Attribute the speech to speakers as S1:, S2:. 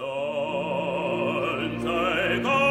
S1: santa e